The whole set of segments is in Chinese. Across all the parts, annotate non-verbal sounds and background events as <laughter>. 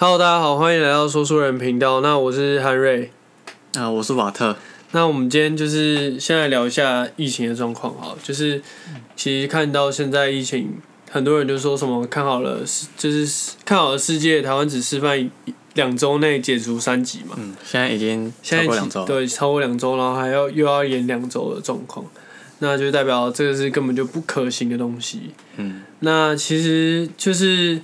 Hello，大家好，欢迎来到说书人频道。那我是韩瑞。啊、我是瓦特。那我们今天就是先来聊一下疫情的状况哈，就是其实看到现在疫情，很多人就说什么看好了，就是看好了世界，台湾只示范两周内解除三级嘛。嗯，现在已经现在超过两周。对，超过两周，然后还要又要延两周的状况，那就代表这个是根本就不可行的东西。嗯，那其实就是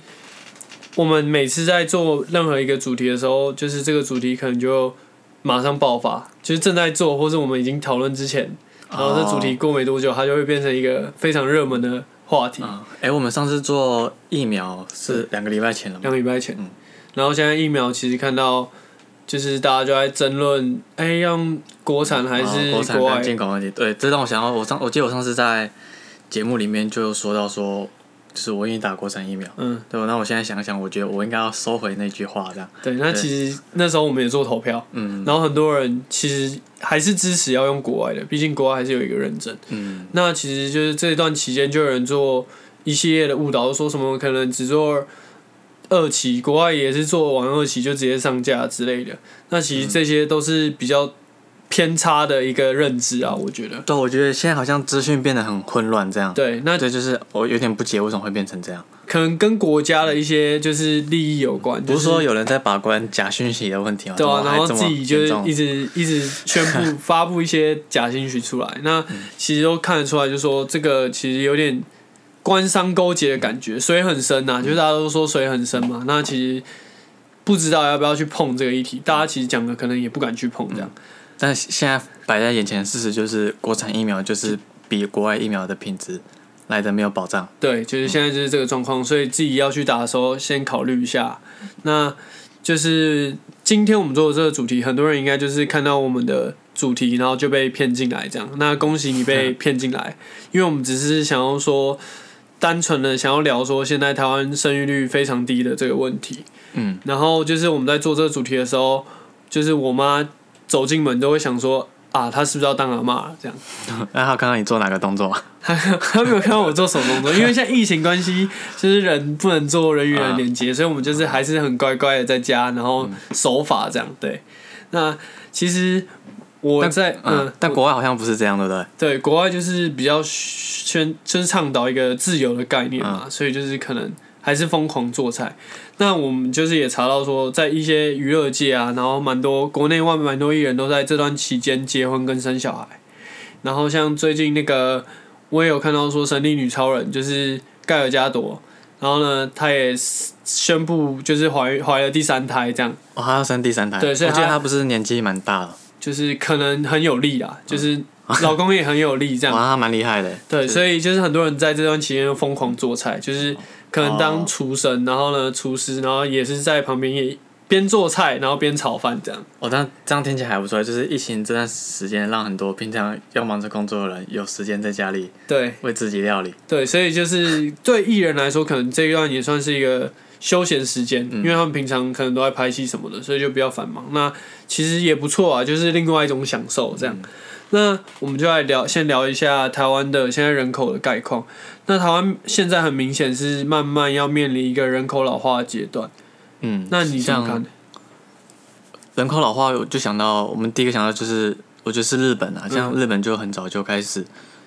我们每次在做任何一个主题的时候，就是这个主题可能就马上爆发，就是正在做，或是我们已经讨论之前，然后这主题过没多久，它就会变成一个非常热门的话题。啊，哎、我们上次做疫苗是两个礼拜前了嘛？两个礼拜前，嗯然后现在疫苗其实看到，就是大家就在争论，哎、用国产还是啊国产国外跟？进口问题，对，这让我想到，我上我记得我上次在节目里面就有说到说，就是我愿意打国产疫苗。嗯，对，那我现在想想，我觉得我应该要收回那句话，这样。对，那其实那时候我们也做投票，嗯然后很多人其实还是支持要用国外的，毕竟国外还是有一个认证。嗯那其实就是这一段期间，就有人做一系列的误导，说什么可能只做二期，国外也是做完二期就直接上架之类的。那其实这些都是比较偏差的一个认知啊，我觉得。对，我觉得现在好像资讯变得很混乱，这样。对，那这就是我有点不解，为什么会变成这样？可能跟国家的一些就是利益有关，不就是说有人在把关假讯息的问题吗？对啊，然后自己就是一直一直宣布 <laughs> 发布一些假信息出来，那其实都看得出来，就说这个其实有点官商勾结的感觉，水很深呐、就是大家都说水很深嘛，那其实不知道要不要去碰这个议题，大家其实讲的可能也不敢去碰这样。但现在摆在眼前的事实就是，国产疫苗就是比国外疫苗的品质来的没有保障。对，就是现在就是这个状况，所以自己要去打的时候，先考虑一下。那就是今天我们做的这个主题，很多人应该就是看到我们的主题，然后就被骗进来这样。那恭喜你被 <laughs> 骗进来，因为我们只是想要说，单纯的想要聊说现在台湾生育率非常低的这个问题。嗯，然后就是我们在做这个主题的时候，就是我妈走进门都会想说啊，他是不是要当阿妈了这样。<laughs> 那他看到你做哪个动作吗？<laughs> 他没有看到我做什么动作，因为现在疫情关系，就是人不能做人与人连接，所以我们就是还是很乖乖的在家，然后守法这样。对，那其实我在嗯嗯，，但国外好像不是这样，对不对？对国外就是比较宣，就是倡导一个自由的概念嘛，所以就是可能还是疯狂做菜。那我们就是也查到说，在一些娱乐界啊，然后蛮多国内外蛮多艺人都在这段期间结婚跟生小孩。然后像最近那个，我也有看到说《神力女超人》就是盖尔加朵，然后呢，她也宣布就是怀怀了第三胎，这样哦，他要生第三胎。我记得对所以他他不是年纪蛮大了，就是可能很有力啊，就是老公也很有力这样。<laughs> 哇，他蛮厉害的。对，所以就是很多人在这段期间疯狂做菜，就是可能当厨神，然后呢厨师，然后也是在旁边也边做菜，然后边炒饭这样。哦，那这样听起来还不错，就是疫情这段时间，让很多平常要忙着工作的人有时间在家里对为自己料理。对，所以就是对艺人来说，可能这一段也算是一个休闲时间，因为他们平常可能都在拍戏什么的，所以就比较繁忙。那其实也不错啊，就是另外一种享受这样。那我们就来聊，先聊一下台湾的现在人口的概况。那台湾现在很明显是慢慢要面临一个人口老化的阶段。嗯，那你怎么像看？人口老化，我就想到我们第一个想到就是，我觉得是日本啊，像日本就很早就开始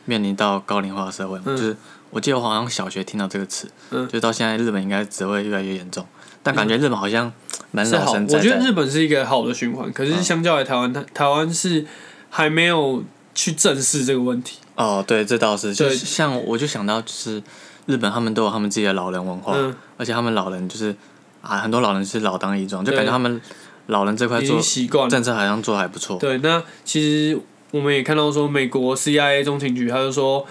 面临到高龄化社会嘛，嗯就是我记得我好像小学听到这个词，嗯。就到现在日本应该只会越来越严重，但感觉日本好像蛮老生在在我觉得日本是一个好的循环，可是相较于台湾，台台湾是还没有去正视这个问题。哦，对，这倒是，就对。是像我就想到就是日本他们都有他们自己的老人文化，嗯，而且他们老人就是啊，很多老人是老当益壮，就感觉他们老人这块做。政策好像做的还不错。对，那其实我们也看到说，美国 CIA 中情局他就说，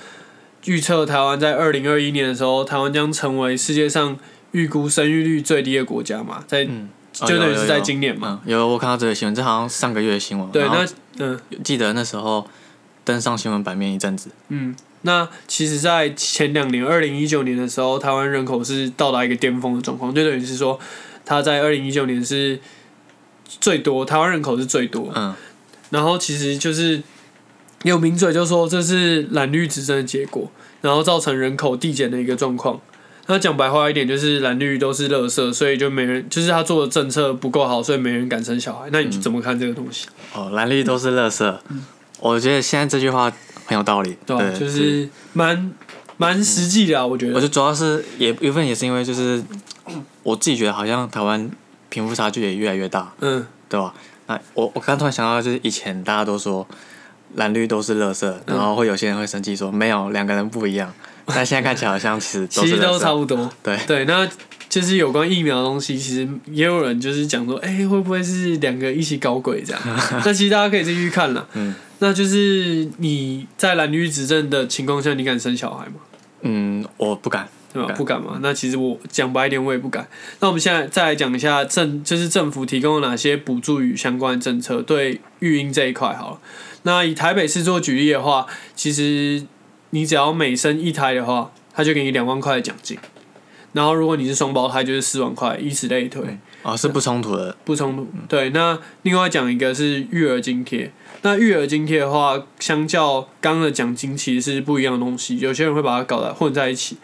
预测台湾在二零二一年的时候，台湾将成为世界上预估生育率最低的国家嘛，在、就等于是在今年嘛。嗯，有我看到这个新闻，这好像上个月的新闻。对，那嗯记得那时候登上新闻版面一阵子。嗯，那其实，在前两年，二零一九年的时候，台湾人口是到达一个巅峰的状况，就等于是说，它在二零一九年是最多，台湾人口是最多。嗯，然后其实就是有名嘴就说这是蓝绿执政的结果，然后造成人口递减的一个状况。那讲白话一点，就是蓝绿都是垃圾，所以就没人，就是他做的政策不够好，所以没人敢生小孩。那你怎么看这个东西？哦，蓝绿都是垃圾。我觉得现在这句话很有道理，对吧？就是蛮蛮实际的啊，我觉得。我觉得主要是也一部分也是因为就是我自己觉得好像台湾贫富差距也越来越大，嗯，对吧？那我我刚突然想到，就是以前大家都说蓝绿都是垃圾，然后会有些人会生气说没有两个人不一样。<laughs> 但现在看起来好像其实其实都差不多，对对。那就是有关疫苗的东西，其实也有人就是讲说，哎，会不会是两个一起搞鬼这样？<laughs> 那其实大家可以继续看了。嗯，那就是你在蓝绿执政的情况下，你敢生小孩吗？嗯，我不敢，对吧？不敢嘛。那其实我讲白一点，我也不敢。那我们现在再来讲一下政，就是政府提供了哪些补助与相关政策对育婴这一块好了。那以台北市做举例的话，其实。你只要每生一胎的话，他就给你两万块的奖金。然后如果你是双胞胎，就是四万块，以此类推。啊，是不冲突的。不冲突。对，那另外讲一个是育儿津贴。那育儿津贴的话，相较刚刚的奖金其实是不一样的东西。有些人会把它搞来混在一起。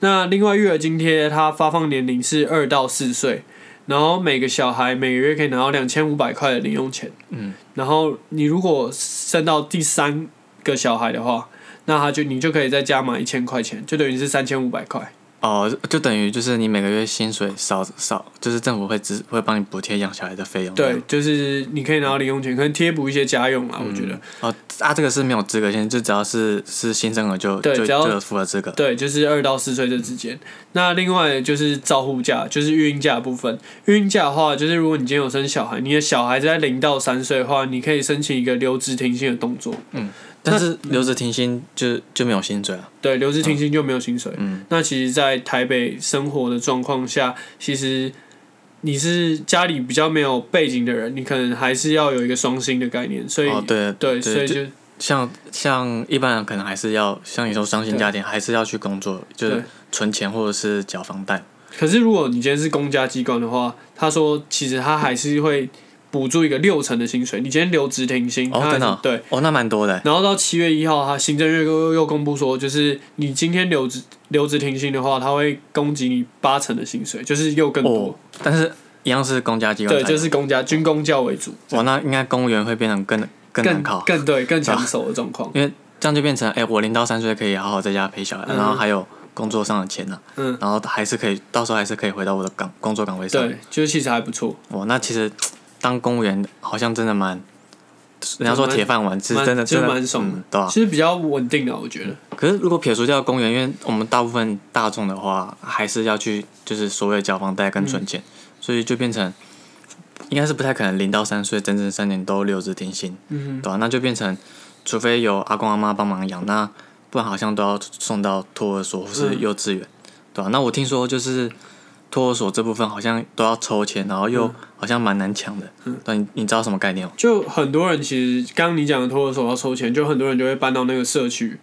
那另外育儿津贴它发放年龄是二到四岁，然后每个小孩每个月可以拿到两千五百块的零用钱。嗯。然后你如果生到第三个小孩的话，那他就你就可以再加满一千块钱，就等于是三千五百块。哦，就等于就是你每个月薪水少少，就是政府会只会帮你补贴养小孩的费用。对，就是你可以拿到零用钱，可能贴补一些家用啊，我觉得。哦，啊，这个是没有资格限，就只要是是新生儿就就就符合资格。对，就是二到四岁这之间。那另外就是照护假，就是育婴假部分。育婴假的话，就是如果你今天有生小孩，你的小孩在零到三岁的话，你可以申请一个留职停薪的动作。嗯。但是留职停薪就就没有薪水啊？对，留职停薪就没有薪水。嗯，那其实，在台北生活的状况下，其实你是家里比较没有背景的人，你可能还是要有一个双薪的概念。所以，对对，所以就像像一般人可能还是要像你说双薪家庭，还是要去工作，就是存钱或者是缴房贷。可是如果你今天是公家机关的话，他说其实他还是会。补助一个六成的薪水，你今天留职停薪，哦，真的，对，哦，那蛮多的。然后到七月一号，他行政院又又公布说，就是你今天留职留职停薪的话，他会供给你八成的薪水，就是又更多。但是一样是公家机关，对，就是公家军公教为主。哇，那应该公务员会变成更更难考，更对更抢手的状况。因为这样就变成，哎，我零到三岁可以好好在家陪小孩，然后还有工作上的钱呢，嗯，然后还是可以，到时候还是可以回到我的岗工作岗位上。对，就是其实还不错。哇，那其实。当公务员好像真的蛮，人家说铁饭碗是真的，真的蛮爽的，对吧？其实比较稳定的，我觉得。可是如果撇除掉公务员，因为我们大部分大众的话，还是要去就是所谓交房贷跟存钱，所以就变成应该是不太可能零到三岁整整三年都留职停薪，对吧？那就变成除非有阿公阿妈帮忙养，那不然好像都要送到托儿所或是幼稚园，对吧？那我听说就是。托儿所这部分好像都要抽签，然后又好像蛮难抢的。嗯，但你你知道什么概念吗？就很多人其实刚刚你讲的托儿所要抽签，就很多人就会搬到那个社区，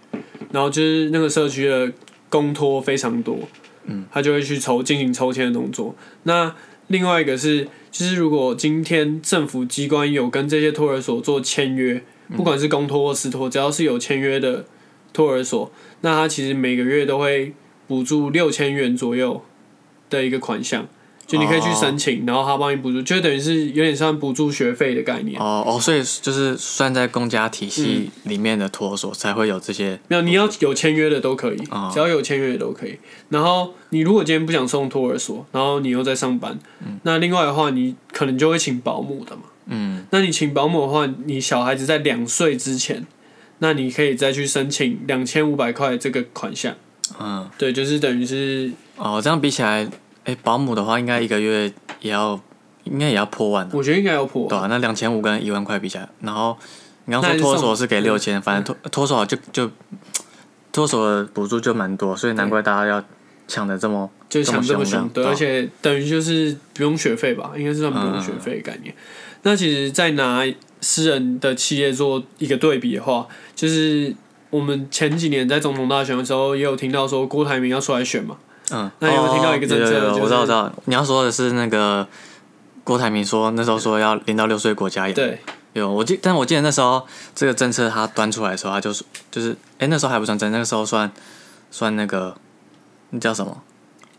然后就是那个社区的公托非常多，嗯，他就会去抽进行抽签的动作。那另外一个是，就是如果今天政府机关有跟这些托儿所做签约，不管是公托或私托，只要是有签约的托儿所，那他其实每个月都会补助六千元左右。的一个款项，就你可以去申请，然后他帮你补助，就等于是有点像补助学费的概念。哦哦，所以就是算在公家体系里面的托所才会有这些。没有，你要有签约的都可以，只要有签约的都可以。然后你如果今天不想送托儿所，然后你又在上班，那另外的话，你可能就会请保姆的嘛。嗯。那你请保姆的话，你小孩子在两岁之前，那你可以再去申请两千五百块这个款项。嗯。对，就是等于是。哦，这样比起来。哎，保姆的话应该一个月也要，应该也要破万。我觉得应该要破。对啊，那两千五跟一万块比起来，然后你刚说托手是给六千，反正托托手就就托手的补助就蛮多，所以难怪大家要抢的这么就抢这么凶。对，而且等于就是不用学费吧，应该是算不用学费概念。那其实，再拿私人的企业做一个对比的话，就是我们前几年在总统大选的时候，也有听到说郭台铭要出来选嘛。嗯，那有没有听到一个政策？我知道，我知道。你要说的是那个郭台铭说那时候说要零到六岁国家养。对，有我记，但我记得那时候这个政策他端出来的时候，他就是就是，哎，那时候还不算真，那个时候算算那个那叫什么？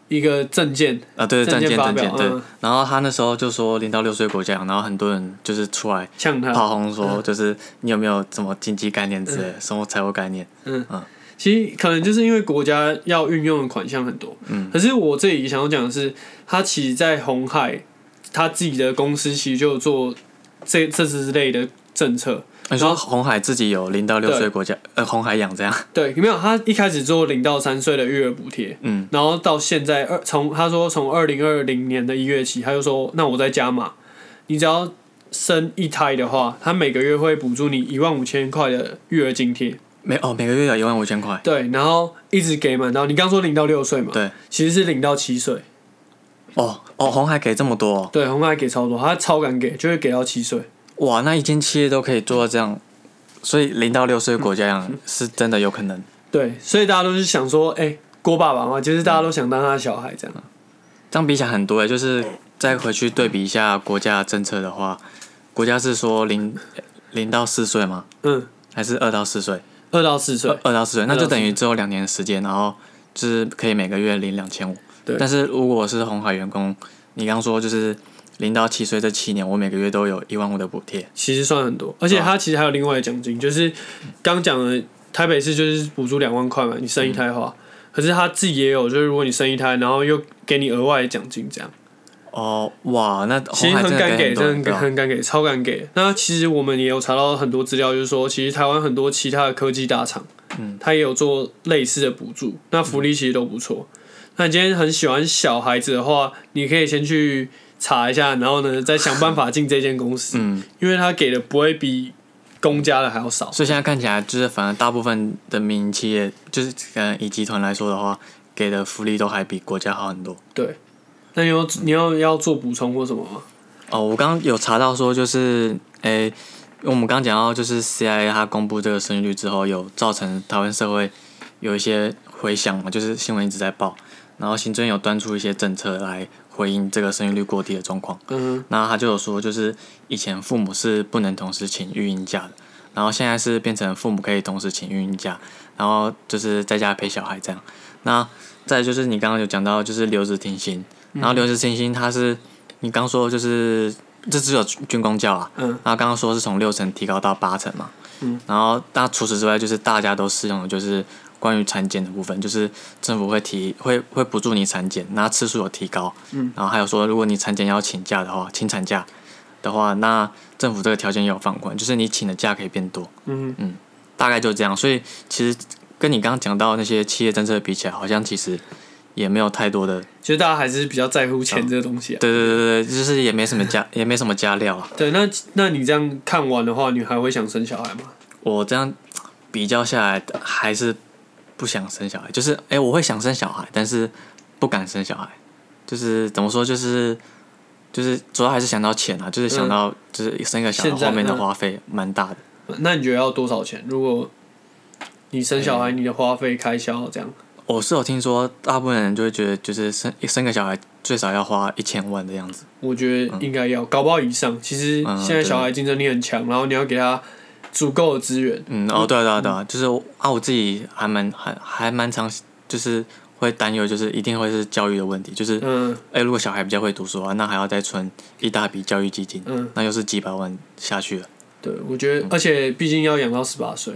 一个证件，啊，对，证证件证件对。然后他那时候就说零到六岁国家，然后很多人就是出来呛他。<laughs> 炮轰说，<laughs> 就是你有没有什么经济概念之类的，生活财务概念？嗯嗯其实可能就是因为国家要运用的款项很多，嗯可是我这里想要讲的是，他其实，在红海他自己的公司其实就有做这这之类的政策。你说红海自己有零到六岁国家，呃，红海养这样，<laughs> 对，有没有？他一开始做零到三岁的育儿补贴，嗯，然后到现在二从他说从二零二零年的一月起，他就说那我再加码，你只要生一胎的话，他每个月会补助你一万五千块的育儿津贴。每哦每个月有一万五千块，对，然后一直给满到你刚说零到六岁嘛，对，其实是零到七岁。哦哦，红海给这么多、哦，对，红海给超多，他超敢给，就会给到七岁。哇，那一间企业都可以做到这样，所以零到六岁国家养是真的有可能。对，所以大家都是想说，哎、郭爸爸嘛，就是大家都想当他的小孩这样。这样比起来很多诶，就是再回去对比一下国家的政策的话，国家是说零零到四岁吗？嗯，还是二到四岁？二到四岁二，到四岁，那就等于只有两年的时间，然后就是可以每个月领两千五。对但是如果是红海员工，你刚刚说就是零到七岁这七年，我每个月都有一万五的补贴。其实算很多，而且啊他其实还有另外的奖金，就是刚讲的台北市就是补助两万块嘛，你生一胎的话，可是他自己也有，就是如果你生一胎，然后又给你额外的奖金这样。哦，哇，那其实很敢给，真的很敢给，超敢给。那其实我们也有查到很多资料，就是说，其实台湾很多其他的科技大厂，嗯，它也有做类似的补助，那福利其实都不错。那你今天很喜欢小孩子的话，你可以先去查一下，然后呢，再想办法进这间公司，嗯，因为他给的不会比公家的还要少。所以现在看起来就是，反正大部分的民营企业，就是呃以集团来说的话，给的福利都还比国家好很多。对，那你有你要要做补充或什么吗？哦，我刚刚有查到说，就是诶、我们刚刚讲到，就是 CIA 它公布这个生育率之后，有造成台湾社会有一些回响嘛，就是新闻一直在报，然后行政有端出一些政策来回应这个生育率过低的状况。嗯那他就有说，就是以前父母是不能同时请育婴假的，然后现在是变成父母可以同时请育婴假，然后就是在家陪小孩这样。那再就是你刚刚有讲到，就是留职停薪，然后留职停薪它是你刚说就是这只有军工教啊，嗯。然后刚刚说是从六成提高到八成嘛，嗯，然后那除此之外，就是大家都适用的就是关于产检的部分，就是政府会提会会补助你产检，那次数有提高，嗯，然后还有说如果你产检要请假的话，请产假的话，那政府这个条件也有放宽，就是你请的假可以变多，嗯嗯，大概就这样。所以其实跟你刚刚讲到那些企业政策比起来，好像其实也没有太多的，其实大家还是比较在乎钱这个东西啊。对对对对，就是也没什么加也没什么加料啊。<laughs> 对，那那你这样看完的话，你还会想生小孩吗？我这样比较下来，还是不想生小孩。就是，哎、我会想生小孩，但是不敢生小孩。就是怎么说，就是就是主要还是想到钱啊，就是想到就是生一个小孩后面的嗯花费蛮大的。那你觉得要多少钱？如果你生小孩，你的花费开销这样，我是有听说，大部分人就会觉得，就是生生个小孩最少要花一千万的样子。我觉得应该要，搞不好以上。其实嗯现在小孩竞争力很强，然后你要给他足够的资源。嗯，哦，对啊，对啊，对啊，就是啊，我自己还蛮还还蛮常，就是会担忧，就是一定会是教育的问题，就是嗯哎、如果小孩比较会读书啊，那还要再存一大笔教育基金，嗯，那又是几百万下去了。对，我觉得，而且毕竟要养到十八岁。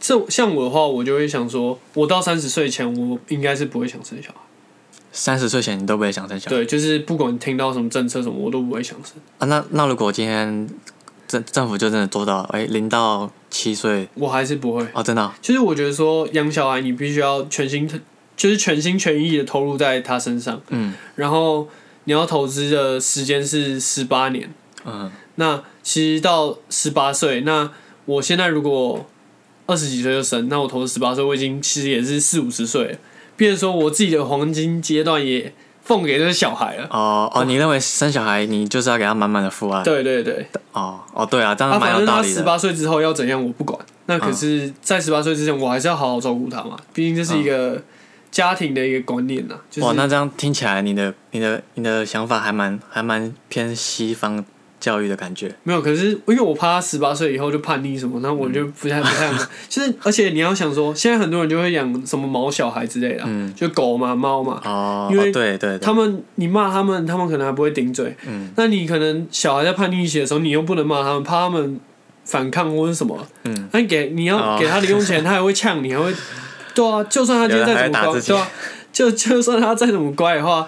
这像我的话，我就会想说，我到三十岁前，我应该是不会想生小孩。三十岁前你都不会想生小孩对，就是不管听到什么政策什么，我都不会想生。啊？那那如果今天政政府就真的做到，哎、零到七岁我还是不会。哦，真的哦、就是我觉得说养小孩，你必须要全心，就是全心全意的投入在他身上，嗯然后你要投资的时间是十八年。嗯那其实到十八岁，那我现在如果二十几岁就生，那我投十八岁，我已经其实也是四五十岁了。变成说我自己的黄金阶段也奉给这个小孩了。哦哦，你认为生小孩你就是要给他满满的父爱？对对对，哦哦，对啊，当然，蛮有道理的。十八岁之后要怎样我不管，那可是，在十八岁之前，我还是要好好照顾他嘛，毕竟这是一个家庭的一个观念呐。就是哇，那这样听起来，你的你的你的想法还蛮还蛮偏西方教育的感觉。没有，可是因为我怕他十八岁以后就叛逆什么，那我就不太不太想。<laughs> 就是而且你要想说，现在很多人就会养什么毛小孩之类的，就狗嘛、猫嘛。哦，因为哦对对对，他们你骂他们，他们可能还不会顶嘴。嗯那你可能小孩在叛逆期的时候，你又不能骂他们，怕他们反抗或者什么。嗯，那你给你要哦给他零用钱，<laughs> 他还会呛你，还会。对啊，就算他今天再怎么乖，对啊，就就算他再怎么乖的话，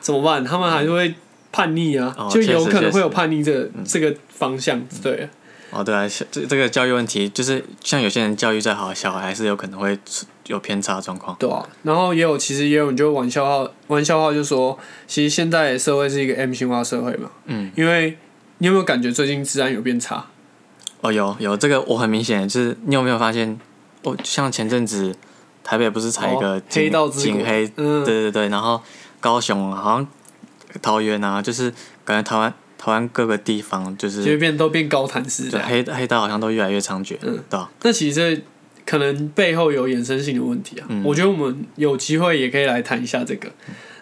怎么办？他们还是会叛逆啊，哦就有可能会有叛逆这个这个方向。对，哦对啊，小这这个教育问题，就是像有些人教育再好，小孩还是有可能会有偏差的状况。对啊。然后也有，其实也有人就玩笑话，玩笑话就说，其实现在社会是一个 M 型化社会嘛。嗯。因为你有没有感觉最近治安有变差？哦，有有这个我很明显，就是你有没有发现？哦，像前阵子台北不是才一个哦黑道之黑，嗯对对对，然后高雄好像桃园啊，就是感觉台湾台湾各个地方就是就变都变高谈式的。就黑黑道好像都越来越猖獗，嗯对吧？那其实这可能背后有衍生性的问题啊。嗯我觉得我们有机会也可以来谈一下这个。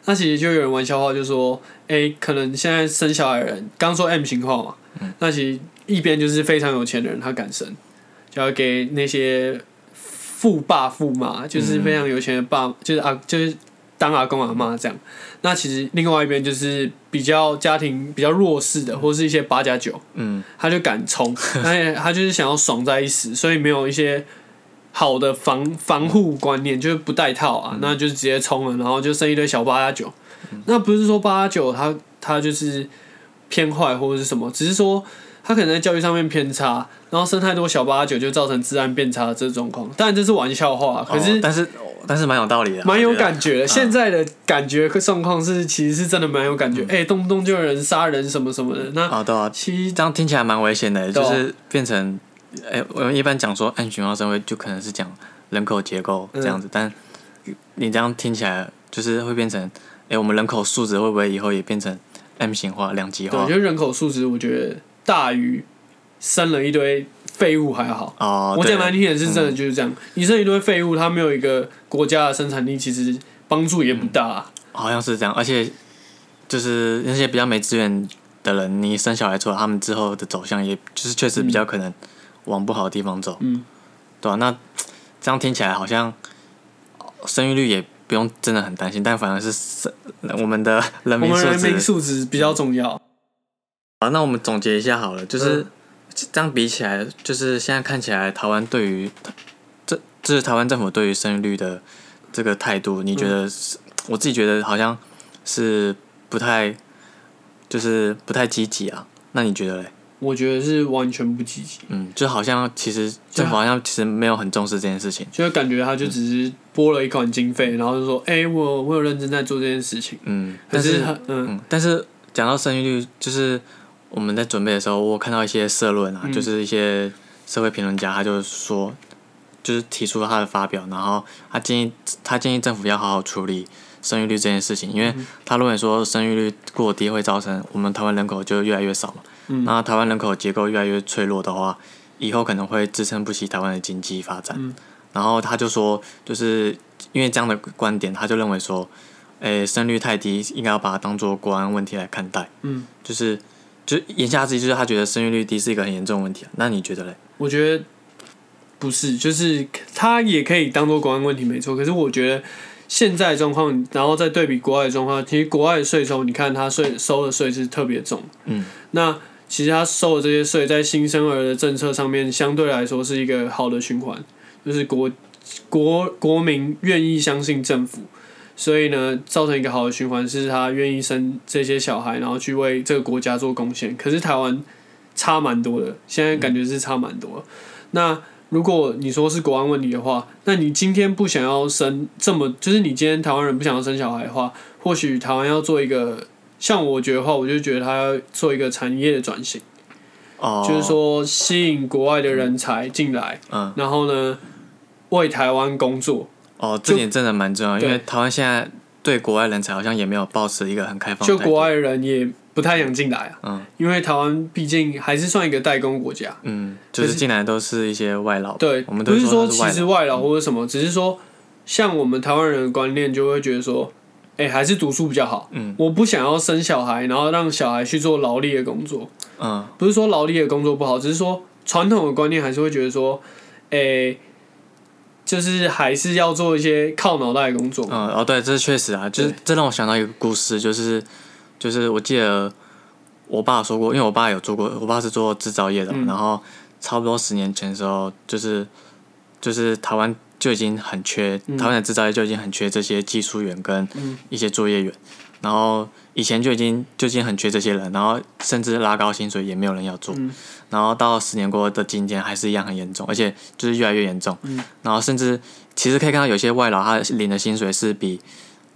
那其实就有人玩笑话，就说，哎、可能现在生小孩的人，刚说 M 型化嘛，嗯那其实一边就是非常有钱的人，他敢生，就要给那些富爸富妈，就是非常有钱的爸，就是啊，就是当阿公阿妈这样。那其实另外一边就是比较家庭比较弱势的，或是一些八加九，嗯，他就敢冲，他也他就是想要爽在一时，所以没有一些好的防防护观念，就是不带套啊，那就是直接冲了，然后就生一堆小八加九。那不是说八加九他他就是偏坏或者是什么，只是说他可能在教育上面偏差，然后生太多小八加九就造成治安变差的这个状况。当然这是玩笑话，可是哦但是但是蛮有道理的，蛮有感觉的。现在的感觉状况是，其实是真的蛮有感觉。哎、动不动就有人杀人什么什么的，那哦，对啊，其实这样听起来蛮危险的，就是变成，哎、我们一般讲说按循环社会，就可能是讲人口结构这样子，但你这样听起来，就是会变成，哎、我们人口素质会不会以后也变成 M 型化、两极化？我觉得人口素质，我觉得大于生了一堆废物还好。我讲难听点是真的就是这样，你生一堆废物，它没有一个国家的生产力，其实帮助也不大、啊。好像是这样，而且就是那些比较没资源的人，你生小孩出来，他们之后的走向，也就是确实比较可能往不好的地方走，嗯，对吧、那这样听起来好像生育率也不用真的很担心，但反而是生我们的人我民素质。比较重要。好，那我们总结一下好了，就是、嗯这样比起来，就是现在看起来台湾对于这这是台湾政府对于生育率的这个态度，你觉得是？我自己觉得好像是不太，就是不太积极啊。那你觉得嘞？我觉得是完全不积极，嗯，就好像其实政府好像其实没有很重视这件事情。就会感觉他就只是拨了一款经费，然后就说：“哎、我我有认真在做这件事情。嗯，”但是嗯，但是讲到生育率，就是我们在准备的时候，我看到一些社论啊，嗯。就是一些社会评论家，他就说，就是提出他的发表，然后他建议他建议政府要好好处理生育率这件事情，因为他认为说生育率过低会造成我们台湾人口就越来越少嘛，嗯。那台湾人口结构越来越脆弱的话，以后可能会支撑不起台湾的经济发展。嗯。然后他就说，就是因为这样的观点，他就认为说，诶，生育太低，应该要把它当做国安问题来看待。嗯，就是，就言下之意就是他觉得生育率低是一个很严重的问题啊。那你觉得嘞？我觉得不是，就是他也可以当做国安问题，没错。可是我觉得现在状况，然后再对比国外的状况，其实国外的税收，你看他税收的税是特别重。嗯，那其实他收的这些税，在新生儿的政策上面，相对来说是一个好的循环，就是国国国民愿意相信政府。所以呢，造成一个好的循环，是他愿意生这些小孩，然后去为这个国家做贡献。可是台湾差蛮多的，现在感觉是差蛮多。那如果你说是国安问题的话，那你今天不想要生这么，就是你今天台湾人不想要生小孩的话，或许台湾要做一个，像我觉得话，我就觉得他要做一个产业的转型，哦，就是，说吸引国外的人才进来，嗯，然后呢为台湾工作，哦，这点真的蛮重要，因为台湾现在对国外人才好像也没有保持一个很开放的。就国外人也不太想进来啊，嗯因为台湾毕竟还是算一个代工国家。嗯，就是进来都是一些外劳。对，我们都不是说其实外劳。或者什么，只是说像我们台湾人的观念就会觉得说，哎、还是读书比较好。嗯我不想要生小孩，然后让小孩去做劳力的工作。嗯不是说劳力的工作不好，只是说传统的观念还是会觉得说，诶、就是还是要做一些靠脑袋的工作。嗯，哦，对，这是确实啊，就是这让我想到一个故事，就是就是我记得我爸说过，因为我爸有做过，我爸是做制造业的然后差不多十年前的时候，就是就是台湾就已经很缺，嗯。台湾的制造业就已经很缺这些技术员跟嗯。一些作业员，然后以前就已经就已经很缺这些人，然后甚至拉高薪水也没有人要做，嗯。然后到十年过后的今天还是一样很严重，而且就是越来越严重，嗯。然后甚至其实可以看到有些外劳他领的薪水是比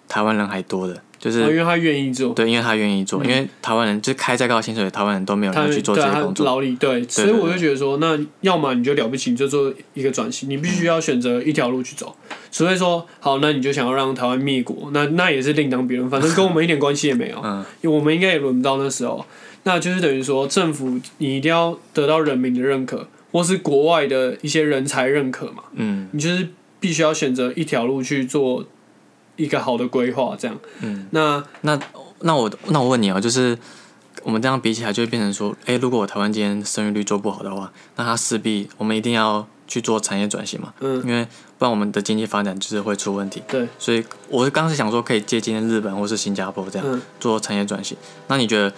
台湾人还多的，就是、哦因为他愿意做，对，因为他愿意做，因为台湾人就开再高的薪水，台湾人都没有他人去做这些工作，劳力对，所以我就觉得说，那要么你就了不起，你就做一个转型，你必须要选择一条路去走。除非说好，那你就想要让台湾灭国，那那也是另当别论，反正跟我们一点关系也没有。<laughs> 嗯。因为我们应该也轮不到那时候，那就是等于说政府你一定要得到人民的认可，或是国外的一些人才认可嘛，嗯。你就是必须要选择一条路去做一个好的规划，这样。嗯，那那那我那我问你啊，就是我们这样比起来，就会变成说，诶，如果我台湾今天生育率做不好的话，那它势必我们一定要去做产业转型嘛，嗯，因为不然我们的经济发展就是会出问题。对，所以我是刚是想说，可以借鉴日本或是新加坡这样嗯做产业转型。那你觉得，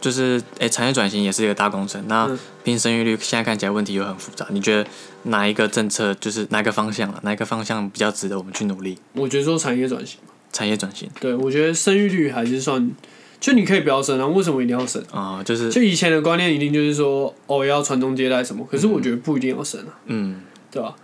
就是诶，产业转型也是一个大工程，那嗯拼生育率现在看起来问题又很复杂，你觉得哪一个政策就是哪一个方向啊？哪一个方向比较值得我们去努力？我觉得说产业转型，产业转型对我觉得生育率还是算，就你可以不要生啊，为什么一定要生？啊、就是就以前的观念一定就是说，哦，要传宗接代什么，可是我觉得不一定要生啊，嗯，对吧？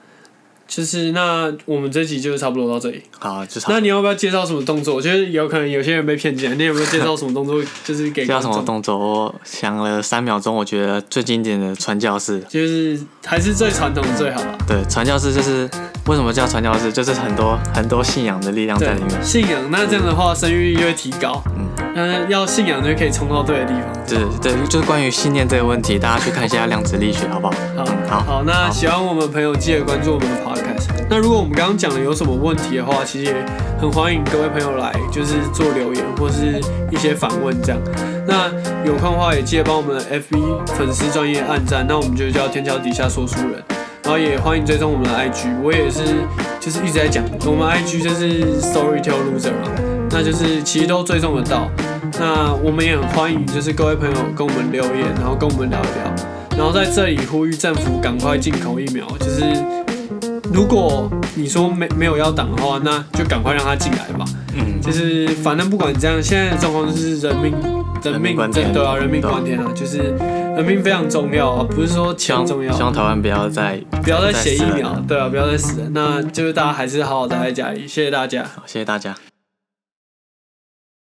就是那我们这集就差不多到这里。好，就差那你要不要介绍什么动作？我觉得有可能有些人被骗进来，你有没有介绍什么动作？就是给介绍，什么动作？我想了三秒钟，我觉得最经典的传教士。就是还是最传统的最好了。对，传教士就是为什么叫传教士？就是很多很多信仰的力量在里面，。信仰，那这样的话生育率就会提高。嗯，那要信仰就可以冲到对的地方。对对，就是关于信念这个问题，大家去看一下量子力学，好不好？好嗯，好，好，那喜欢我们的朋友记得关注我们的 podcast。那如果我们刚刚讲的有什么问题的话，其实也很欢迎各位朋友来，就是做留言或是一些反问这样。那有空的话也记得帮我们的 FB 粉丝专业按赞，那我们就叫天桥底下说书人。然后也欢迎追踪我们的 IG，我也是就是一直在讲，我们 IG 就是 Storytell Loser 嘛，那就是其实都追踪得到。那我们也很欢迎，就是各位朋友跟我们留言，然后跟我们聊一聊。然后在这里呼吁政府赶快进口疫苗，就是如果你说没没有要挡的话，那就赶快让他进来吧。嗯，就是反正不管怎样，现在的状况就是人命人命人命关天对啊，人命关天啊，就是人命非常重要啊，不是说钱重要希。望台湾不要再不要再写疫苗对啊，不要再死人。那就是大家还是好好待在家里，谢谢大家。好，谢谢大家。